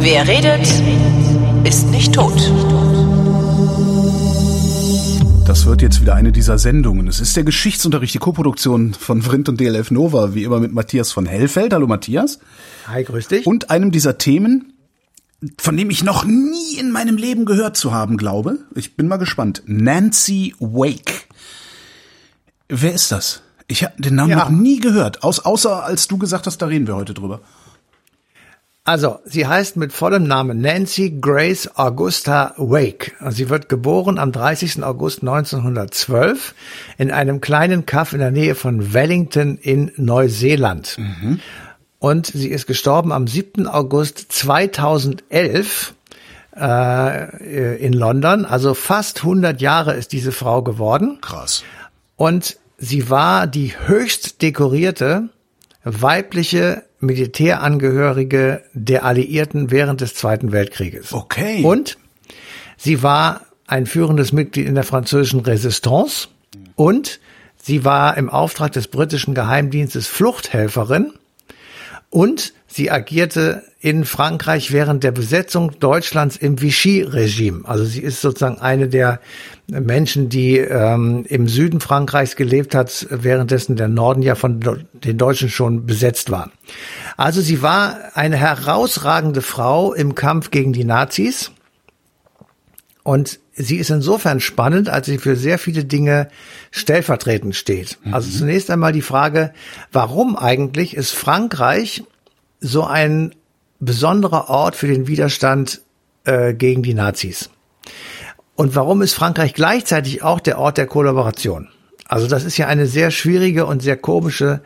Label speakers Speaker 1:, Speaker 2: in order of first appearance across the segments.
Speaker 1: Wer redet, ist nicht tot.
Speaker 2: Das wird jetzt wieder eine dieser Sendungen. Es ist der Geschichtsunterricht, die Koproduktion von Vrindt und DLF Nova, wie immer mit Matthias von Hellfeld. Hallo Matthias.
Speaker 3: Hi, grüß dich.
Speaker 2: Und einem dieser Themen, von dem ich noch nie in meinem Leben gehört zu haben glaube. Ich bin mal gespannt. Nancy Wake. Wer ist das? Ich habe den Namen
Speaker 3: Ja.
Speaker 2: noch nie gehört, aus, außer als du gesagt hast, da reden wir heute drüber.
Speaker 3: Also, sie heißt mit vollem Namen Nancy Grace Augusta Wake. Sie wird geboren am 30. August 1912 in einem kleinen Kaff in der Nähe von Wellington in Neuseeland. Und sie ist gestorben am 7. August 2011 äh, in London. Also fast 100 Jahre ist diese Frau geworden.
Speaker 2: Krass.
Speaker 3: Und sie war die höchst dekorierte weibliche Militärangehörige der Alliierten während des Zweiten Weltkrieges.
Speaker 2: Okay.
Speaker 3: Und sie war ein führendes Mitglied in der französischen Resistance und sie war im Auftrag des britischen Geheimdienstes Fluchthelferin und sie agierte in Frankreich während der Besetzung Deutschlands im Vichy-Regime. Also sie ist sozusagen eine der Menschen, die ähm, im Süden Frankreichs gelebt hat, währenddessen der Norden ja von den Deutschen schon besetzt war. Also sie war eine herausragende Frau im Kampf gegen die Nazis. Und sie ist insofern spannend, als sie für sehr viele Dinge stellvertretend steht. Also zunächst einmal die Frage, warum eigentlich ist Frankreich so ein besonderer Ort für den Widerstand äh, gegen die Nazis? Und warum ist Frankreich gleichzeitig auch der Ort der Kollaboration? Also das ist ja eine sehr schwierige und sehr komische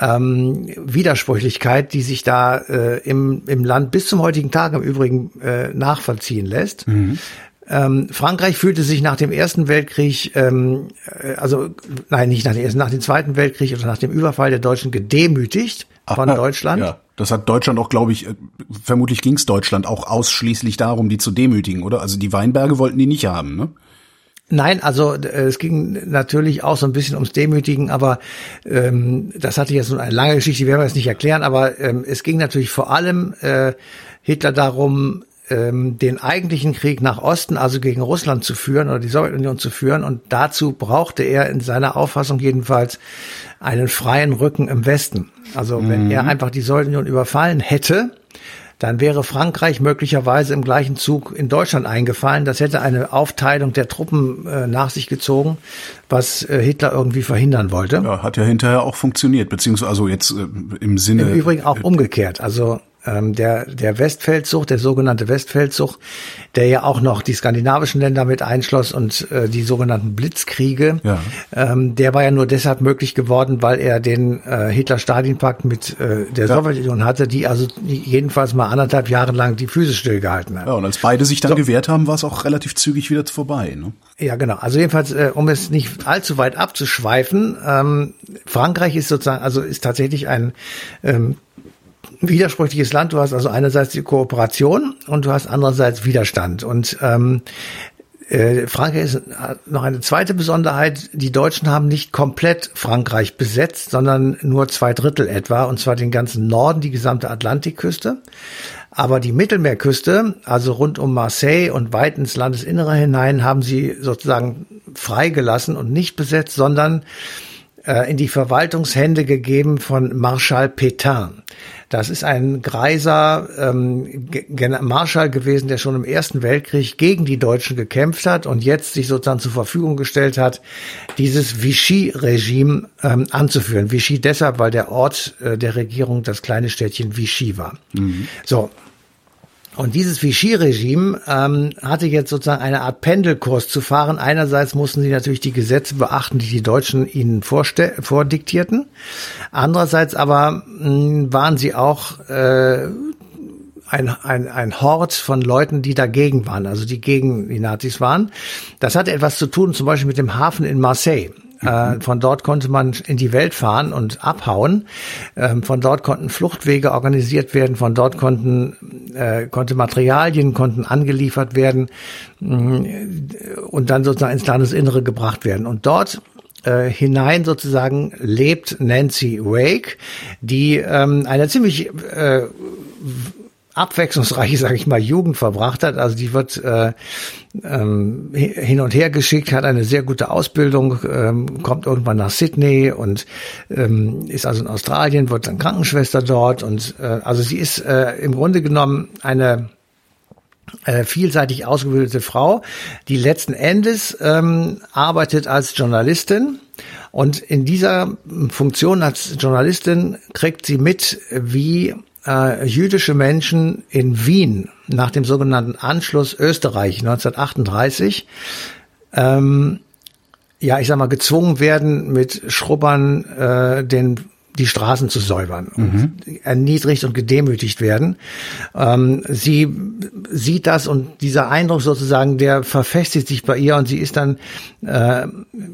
Speaker 3: ähm, Widersprüchlichkeit, die sich da äh, im, im Land bis zum heutigen Tag im Übrigen äh, nachvollziehen lässt. Ähm, Frankreich fühlte sich nach dem Ersten Weltkrieg, ähm, äh, also nein, nicht nach dem Ersten, nach dem Zweiten Weltkrieg oder nach dem Überfall der Deutschen gedemütigt von
Speaker 2: Aha,
Speaker 3: Deutschland.
Speaker 2: Ja, das hat Deutschland auch, glaube ich, äh, vermutlich ging es Deutschland auch ausschließlich darum, die zu demütigen, oder? Also die Weinberge wollten die nicht haben, ne?
Speaker 3: Nein, also äh, es ging natürlich auch so ein bisschen ums Demütigen, aber ähm, das hatte jetzt nun eine lange Geschichte, die werden wir jetzt nicht erklären, aber ähm, es ging natürlich vor allem äh, Hitler darum, ähm, den eigentlichen Krieg nach Osten, also gegen Russland zu führen oder die Sowjetunion zu führen. Und dazu brauchte er in seiner Auffassung jedenfalls einen freien Rücken im Westen. Also wenn er einfach die Sowjetunion überfallen hätte, dann wäre Frankreich möglicherweise im gleichen Zug in Deutschland eingefallen. Das hätte eine Aufteilung der Truppen äh, nach sich gezogen, was äh, Hitler irgendwie verhindern wollte.
Speaker 2: Ja, hat ja hinterher auch funktioniert, beziehungsweise also jetzt äh, im Sinne.
Speaker 3: Im Übrigen auch umgekehrt. Also ähm, der, der Westfeldzug, der sogenannte Westfeldzug, der ja auch noch die skandinavischen Länder mit einschloss und äh, die sogenannten Blitzkriege,
Speaker 2: Ja.
Speaker 3: ähm, der war ja nur deshalb möglich geworden, weil er den äh, Hitler-Stalin-Pakt mit äh, der
Speaker 2: Ja.
Speaker 3: Sowjetunion hatte, die also jedenfalls mal anderthalb Jahre lang die Füße stillgehalten hat.
Speaker 2: Ja, und als beide sich dann gewehrt haben, war es auch relativ zügig wieder vorbei. Ne?
Speaker 3: Ja, genau. Also jedenfalls, äh, um es nicht allzu weit abzuschweifen, ähm, Frankreich ist sozusagen, also ist tatsächlich ein ähm, widersprüchliches Land. Du hast also einerseits die Kooperation und du hast andererseits Widerstand. Und ähm, äh, Frankreich ist noch eine zweite Besonderheit. Die Deutschen haben nicht komplett Frankreich besetzt, sondern nur zwei Drittel etwa, und zwar den ganzen Norden, die gesamte Atlantikküste. Aber die Mittelmeerküste, also rund um Marseille und weit ins Landesinnere hinein, haben sie sozusagen freigelassen und nicht besetzt, sondern in die Verwaltungshände gegeben von Marschall Pétain. Das ist ein greiser ähm, Marschall gewesen, der schon im Ersten Weltkrieg gegen die Deutschen gekämpft hat und jetzt sich sozusagen zur Verfügung gestellt hat, dieses Vichy-Regime ähm, anzuführen. Vichy deshalb, weil der Ort äh, der Regierung das kleine Städtchen Vichy war. So, und dieses Vichy-Regime ähm, hatte jetzt sozusagen eine Art Pendelkurs zu fahren. Einerseits mussten sie natürlich die Gesetze beachten, die die Deutschen ihnen vordiktierten. Andererseits aber mh, waren sie auch äh, ein, ein, ein Hort von Leuten, die dagegen waren, also die gegen die Nazis waren. Das hatte etwas zu tun, zum Beispiel mit dem Hafen in Marseille. Äh, Von dort konnte man in die Welt fahren und abhauen. Ähm, Von dort konnten Fluchtwege organisiert werden. Von dort konnten äh, konnte Materialien konnten angeliefert werden mh, und dann sozusagen ins Landesinnere gebracht werden. Und dort äh, hinein sozusagen lebt Nancy Wake, die ähm, eine ziemlich äh, abwechslungsreiche, sage ich mal, Jugend verbracht hat. Also die wird äh, ähm, hin und her geschickt, hat eine sehr gute Ausbildung, ähm, kommt irgendwann nach Sydney und ähm, ist also in Australien, wird dann Krankenschwester dort und äh, also sie ist äh, im Grunde genommen eine äh, vielseitig ausgebildete Frau, die letzten Endes ähm, arbeitet als Journalistin. Und in dieser Funktion als Journalistin kriegt sie mit, wie äh, jüdische Menschen in Wien nach dem sogenannten Anschluss Österreich 1938 ähm, ja, ich sag mal, gezwungen werden, mit Schrubbern äh, den die Straßen zu säubern und mhm. erniedrigt und gedemütigt werden. Ähm, sie sieht das und dieser Eindruck sozusagen, der verfestigt sich bei ihr und sie ist dann, äh,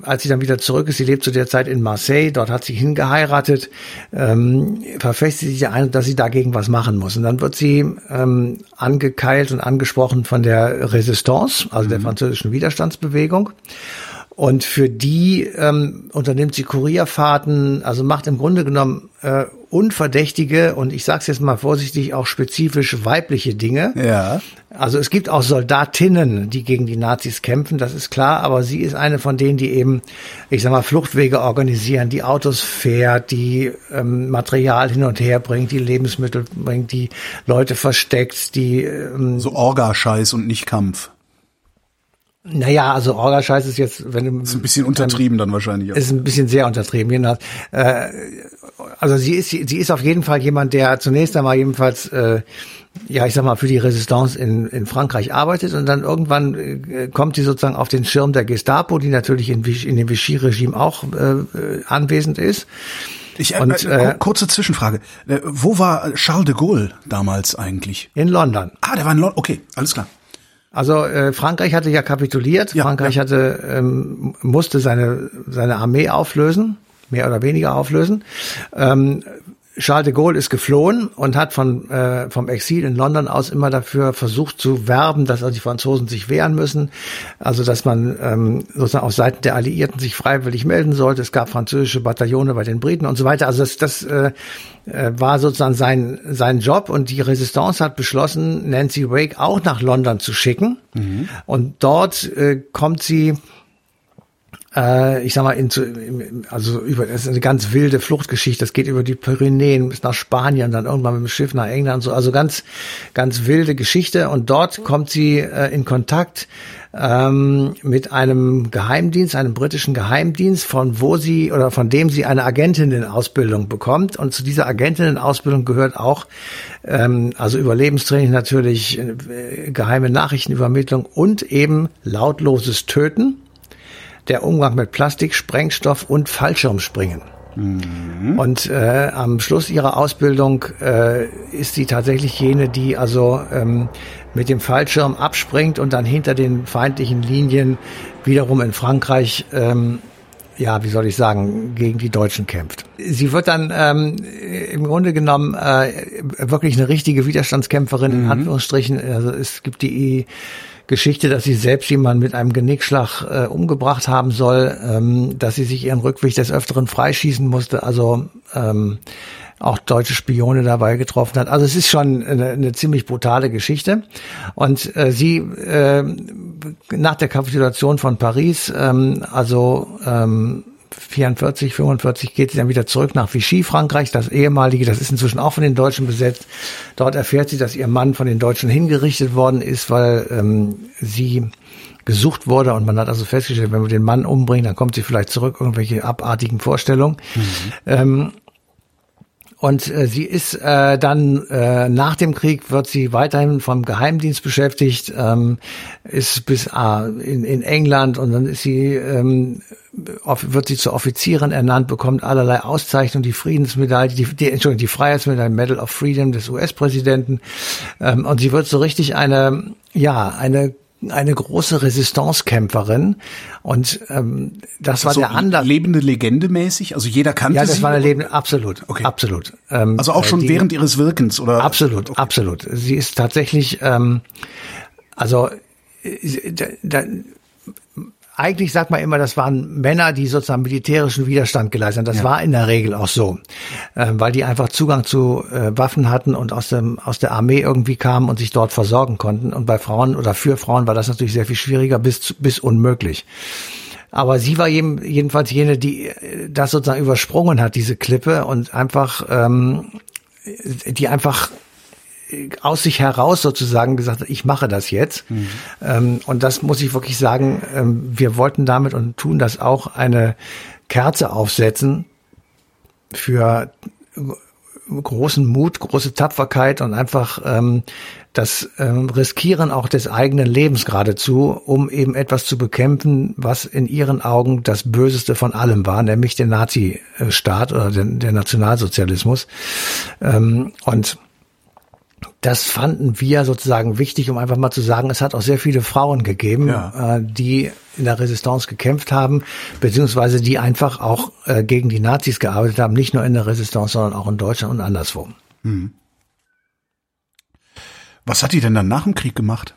Speaker 3: als sie dann wieder zurück ist, sie lebt zu der Zeit in Marseille, dort hat sie hingeheiratet, ähm, verfestigt sich der Eindruck, dass sie dagegen was machen muss. Und dann wird sie ähm, angekeilt und angesprochen von der Resistance, also mhm. der französischen Widerstandsbewegung. Und für die ähm, unternimmt sie Kurierfahrten, also macht im Grunde genommen äh, unverdächtige und ich sage es jetzt mal vorsichtig auch spezifisch weibliche Dinge.
Speaker 2: Ja.
Speaker 3: Also es gibt auch Soldatinnen, die gegen die Nazis kämpfen, das ist klar, aber sie ist eine von denen, die eben, ich sag mal, Fluchtwege organisieren, die Autos fährt, die ähm, Material hin und her bringt, die Lebensmittel bringt, die Leute versteckt, die
Speaker 2: ähm, so Orgascheiß und nicht Kampf.
Speaker 3: Naja, also Orga-Scheiß ist jetzt, wenn du.
Speaker 2: Ist ein bisschen untertrieben dann wahrscheinlich.
Speaker 3: Ist ein bisschen sehr untertrieben, genau. Äh, also sie ist, sie ist auf jeden Fall jemand, der zunächst einmal jedenfalls, äh, ja, ich sag mal, für die Resistance in, in Frankreich arbeitet und dann irgendwann äh, kommt sie sozusagen auf den Schirm der Gestapo, die natürlich in, in dem Vichy-Regime auch äh, anwesend ist.
Speaker 2: Ich, äh, und, äh, kurze Zwischenfrage. Äh, wo war Charles de Gaulle damals eigentlich?
Speaker 3: In London.
Speaker 2: Ah, der war in London. Okay, alles klar.
Speaker 3: Also äh, Frankreich hatte ja kapituliert. Ja, Frankreich ja. hatte ähm, musste seine seine Armee auflösen, mehr oder weniger auflösen. Ähm, Charles de Gaulle ist geflohen und hat von, äh, vom Exil in London aus immer dafür versucht zu werben, dass also die Franzosen sich wehren müssen. Also dass man ähm, sozusagen auf Seiten der Alliierten sich freiwillig melden sollte. Es gab französische Bataillone bei den Briten und so weiter. Also das, das äh, äh, war sozusagen sein, sein Job und die Resistance hat beschlossen, Nancy Wake auch nach London zu schicken. Mhm. Und dort äh, kommt sie äh, ich sag mal, in, also über, das ist eine ganz wilde Fluchtgeschichte. Das geht über die Pyrenäen bis nach Spanien, dann irgendwann mit dem Schiff nach England, so. Also ganz, ganz wilde Geschichte. Und dort kommt sie äh, in Kontakt ähm, mit einem Geheimdienst, einem britischen Geheimdienst, von wo sie oder von dem sie eine Agentinnen-Ausbildung bekommt. Und zu dieser Agentinnen-Ausbildung gehört auch ähm, also Überlebenstraining natürlich, äh, geheime Nachrichtenübermittlung und eben lautloses Töten der Umgang mit Plastik, Sprengstoff und Fallschirmspringen. Mhm. Und äh, am Schluss ihrer Ausbildung äh, ist sie tatsächlich jene, die also ähm, mit dem Fallschirm abspringt und dann hinter den feindlichen Linien wiederum in Frankreich ähm, ja, wie soll ich sagen, gegen die Deutschen kämpft. Sie wird dann ähm, im Grunde genommen äh, wirklich eine richtige Widerstandskämpferin, mhm. in Anführungsstrichen. Also es gibt die Geschichte, dass sie selbst jemanden mit einem Genickschlag äh, umgebracht haben soll, ähm, dass sie sich ihren Rückweg des Öfteren freischießen musste, also ähm, auch deutsche Spione dabei getroffen hat. Also es ist schon eine, eine ziemlich brutale Geschichte. Und äh, sie äh, nach der Kapitulation von Paris, ähm, also ähm, 44, 45 geht sie dann wieder zurück nach Vichy, Frankreich, das ehemalige, das ist inzwischen auch von den Deutschen besetzt. Dort erfährt sie, dass ihr Mann von den Deutschen hingerichtet worden ist, weil ähm, sie gesucht wurde und man hat also festgestellt, wenn wir den Mann umbringen, dann kommt sie vielleicht zurück, irgendwelche abartigen Vorstellungen. Mhm. Ähm, und äh, sie ist äh, dann äh, nach dem Krieg wird sie weiterhin vom Geheimdienst beschäftigt, ähm, ist bis äh, in, in England und dann ist sie ähm, wird sie zur Offizierin ernannt, bekommt allerlei Auszeichnungen, die Friedensmedaille, die, die Entschuldigung, die Freiheitsmedaille, Medal of Freedom des US-Präsidenten ähm, und sie wird so richtig eine ja eine eine große Resistancekämpferin und ähm, das war so der andere
Speaker 2: lebende Legende mäßig. Also jeder kannte
Speaker 3: sie. Ja, das
Speaker 2: sie
Speaker 3: war eine lebende, absolut, okay. absolut.
Speaker 2: Ähm, also auch schon die, während ihres Wirkens oder?
Speaker 3: Absolut, okay. absolut. Sie ist tatsächlich, ähm, also da, da, eigentlich sagt man immer, das waren Männer, die sozusagen militärischen Widerstand geleistet haben. Das
Speaker 2: Ja.
Speaker 3: war in der Regel auch so, äh, weil die einfach Zugang zu äh, Waffen hatten und aus dem aus der Armee irgendwie kamen und sich dort versorgen konnten. Und bei Frauen oder für Frauen war das natürlich sehr viel schwieriger bis bis unmöglich. Aber sie war jedem, jedenfalls jene, die äh, das sozusagen übersprungen hat, diese Klippe und einfach, ähm, die einfach aus sich heraus sozusagen gesagt hat, ich mache das jetzt. Ähm, und das muss ich wirklich sagen, ähm, wir wollten damit und tun das auch eine Kerze aufsetzen für großen Mut, große Tapferkeit und einfach ähm, das ähm, Riskieren auch des eigenen Lebens geradezu, um eben etwas zu bekämpfen, was in ihren Augen das Böseste von allem war, nämlich der Nazi-Staat oder der, der Nationalsozialismus. Ähm, und das fanden wir sozusagen wichtig, um einfach mal zu sagen, es hat auch sehr viele Frauen gegeben,
Speaker 2: Ja.
Speaker 3: äh, die in der Resistance gekämpft haben, beziehungsweise die einfach auch äh, gegen die Nazis gearbeitet haben, nicht nur in der Resistance, sondern auch in Deutschland und anderswo.
Speaker 2: Was hat die denn dann nach dem Krieg gemacht?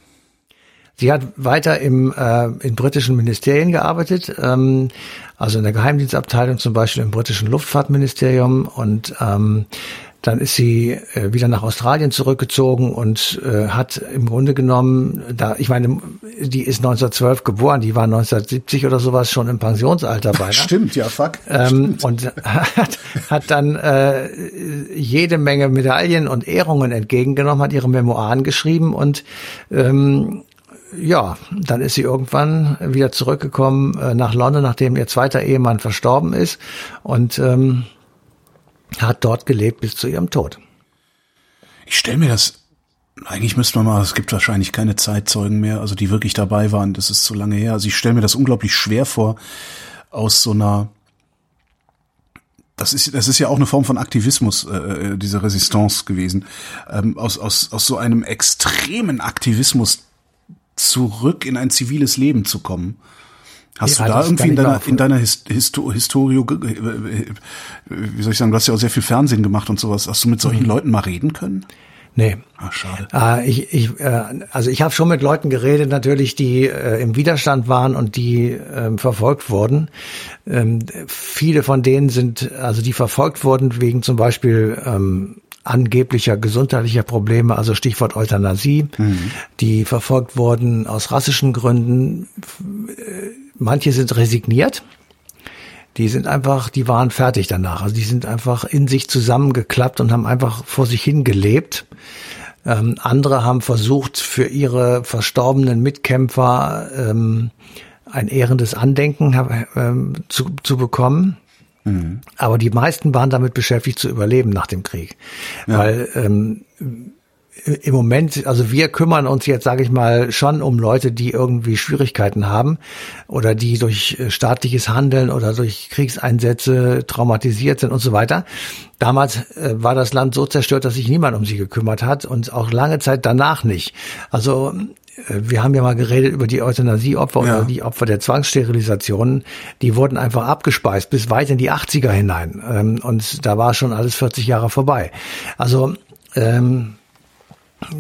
Speaker 3: Sie hat weiter im, äh, in britischen Ministerien gearbeitet, ähm, also in der Geheimdienstabteilung zum Beispiel im britischen Luftfahrtministerium und ähm, dann ist sie äh, wieder nach Australien zurückgezogen und äh, hat im Grunde genommen, da ich meine, die ist 1912 geboren, die war 1970 oder sowas schon im Pensionsalter beinahe.
Speaker 2: Stimmt, ja, fuck.
Speaker 3: Ähm, und hat, hat dann äh, jede Menge Medaillen und Ehrungen entgegengenommen, hat ihre Memoiren geschrieben und ähm, ja, dann ist sie irgendwann wieder zurückgekommen äh, nach London, nachdem ihr zweiter Ehemann verstorben ist und ähm, hat dort gelebt bis zu ihrem Tod.
Speaker 2: Ich stelle mir das, eigentlich müsste man mal, es gibt wahrscheinlich keine Zeitzeugen mehr, also die wirklich dabei waren, das ist zu lange her. Also ich stelle mir das unglaublich schwer vor, aus so einer, das ist, das ist ja auch eine Form von Aktivismus, äh, diese Resistance gewesen, ähm, aus, aus, aus so einem extremen Aktivismus zurück in ein ziviles Leben zu kommen. Hast
Speaker 3: Ja,
Speaker 2: du da irgendwie in deiner, in deiner His Histo Historie, äh, äh, wie soll ich sagen, du hast ja auch sehr viel Fernsehen gemacht und sowas. Hast du mit solchen Leuten mal reden können?
Speaker 3: Nee,
Speaker 2: Ah, schade.
Speaker 3: Äh, ich, ich, äh, also ich habe schon mit Leuten geredet, natürlich, die äh, im Widerstand waren und die ähm, verfolgt wurden. Ähm, viele von denen sind, also die verfolgt wurden wegen zum Beispiel ähm, angeblicher gesundheitlicher Probleme, also Stichwort Euthanasie, die verfolgt wurden aus rassischen Gründen. Äh, Manche sind resigniert. Die sind einfach, die waren fertig danach. Also die sind einfach in sich zusammengeklappt und haben einfach vor sich hingelebt. Ähm, andere haben versucht, für ihre verstorbenen Mitkämpfer ähm, ein ehrendes Andenken ähm, zu, zu bekommen. Aber die meisten waren damit beschäftigt zu überleben nach dem Krieg. Weil ähm, im Moment, also wir kümmern uns jetzt, sage ich mal, schon um Leute, die irgendwie Schwierigkeiten haben oder die durch äh, staatliches Handeln oder durch Kriegseinsätze traumatisiert sind und so weiter. Damals äh, war das Land so zerstört, dass sich niemand um sie gekümmert hat und auch lange Zeit danach nicht. Also äh, wir haben ja mal geredet über die Euthanasieopfer
Speaker 2: Ja.
Speaker 3: oder die Opfer der Zwangssterilisationen. Die wurden einfach abgespeist bis weit in die 80er hinein. Ähm, Und da war schon alles 40 Jahre vorbei. Also ähm,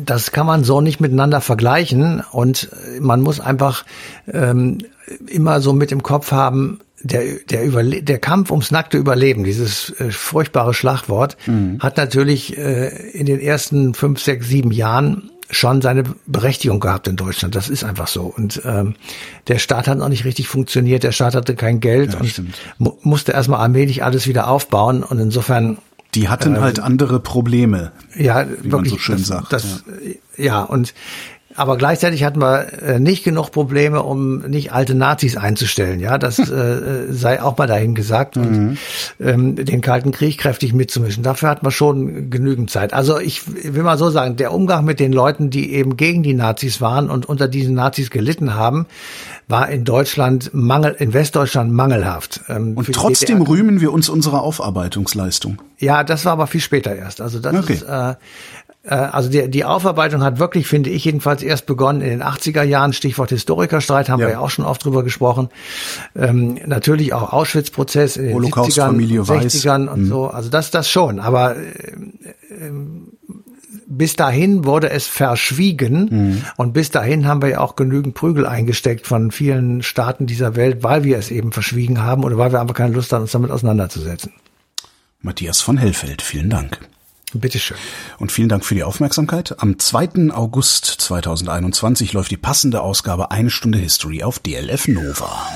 Speaker 3: das kann man so nicht miteinander vergleichen und man muss einfach ähm, immer so mit im Kopf haben, der, der, Überle der Kampf ums nackte Überleben, dieses äh, furchtbare Schlagwort, hat natürlich äh, in den ersten fünf, sechs, sieben Jahren schon seine Berechtigung gehabt in Deutschland. Das ist einfach so. Und ähm, der Staat hat noch nicht richtig funktioniert, der Staat hatte kein Geld
Speaker 2: Ja,
Speaker 3: und
Speaker 2: stimmt.
Speaker 3: mu musste erstmal allmählich alles wieder aufbauen. Und insofern
Speaker 2: Die hatten halt andere Probleme.
Speaker 3: ja,
Speaker 2: Wie man
Speaker 3: wirklich,
Speaker 2: so schön
Speaker 3: das,
Speaker 2: sagt,
Speaker 3: Das, ja. und aber gleichzeitig hatten wir äh, nicht genug Probleme, um nicht alte Nazis einzustellen. Ja, das äh, sei auch mal dahin gesagt und ähm, den Kalten Krieg kräftig mitzumischen. Dafür hatten wir schon genügend Zeit. Also ich will mal so sagen, der Umgang mit den Leuten, die eben gegen die Nazis waren und unter diesen Nazis gelitten haben, war in Deutschland Mangel, in Westdeutschland mangelhaft. Ähm,
Speaker 2: Und trotzdem
Speaker 3: DDR.
Speaker 2: rühmen wir uns unserer Aufarbeitungsleistung.
Speaker 3: Ja, das war aber viel später erst. Also das
Speaker 2: Okay.
Speaker 3: ist, äh, äh, also die, die Aufarbeitung hat wirklich, finde ich jedenfalls, erst begonnen in den 80er Jahren. Stichwort Historikerstreit, haben
Speaker 2: Ja.
Speaker 3: wir ja auch schon oft drüber gesprochen. Ähm, natürlich auch Auschwitz-Prozess in den 70ern,
Speaker 2: Holocaust-Familie
Speaker 3: und
Speaker 2: Weiß.
Speaker 3: 60ern und
Speaker 2: Mhm.
Speaker 3: so. Also das, das schon. Aber äh, bis dahin wurde es verschwiegen und bis dahin haben wir ja auch genügend Prügel eingesteckt von vielen Staaten dieser Welt, weil wir es eben verschwiegen haben oder weil wir einfach keine Lust haben, uns damit auseinanderzusetzen.
Speaker 2: Matthias von Hellfeld, vielen Dank.
Speaker 3: Bitteschön.
Speaker 2: Und vielen Dank für die Aufmerksamkeit. Am 2. August 2021 läuft die passende Ausgabe Eine Stunde History auf DLF Nova.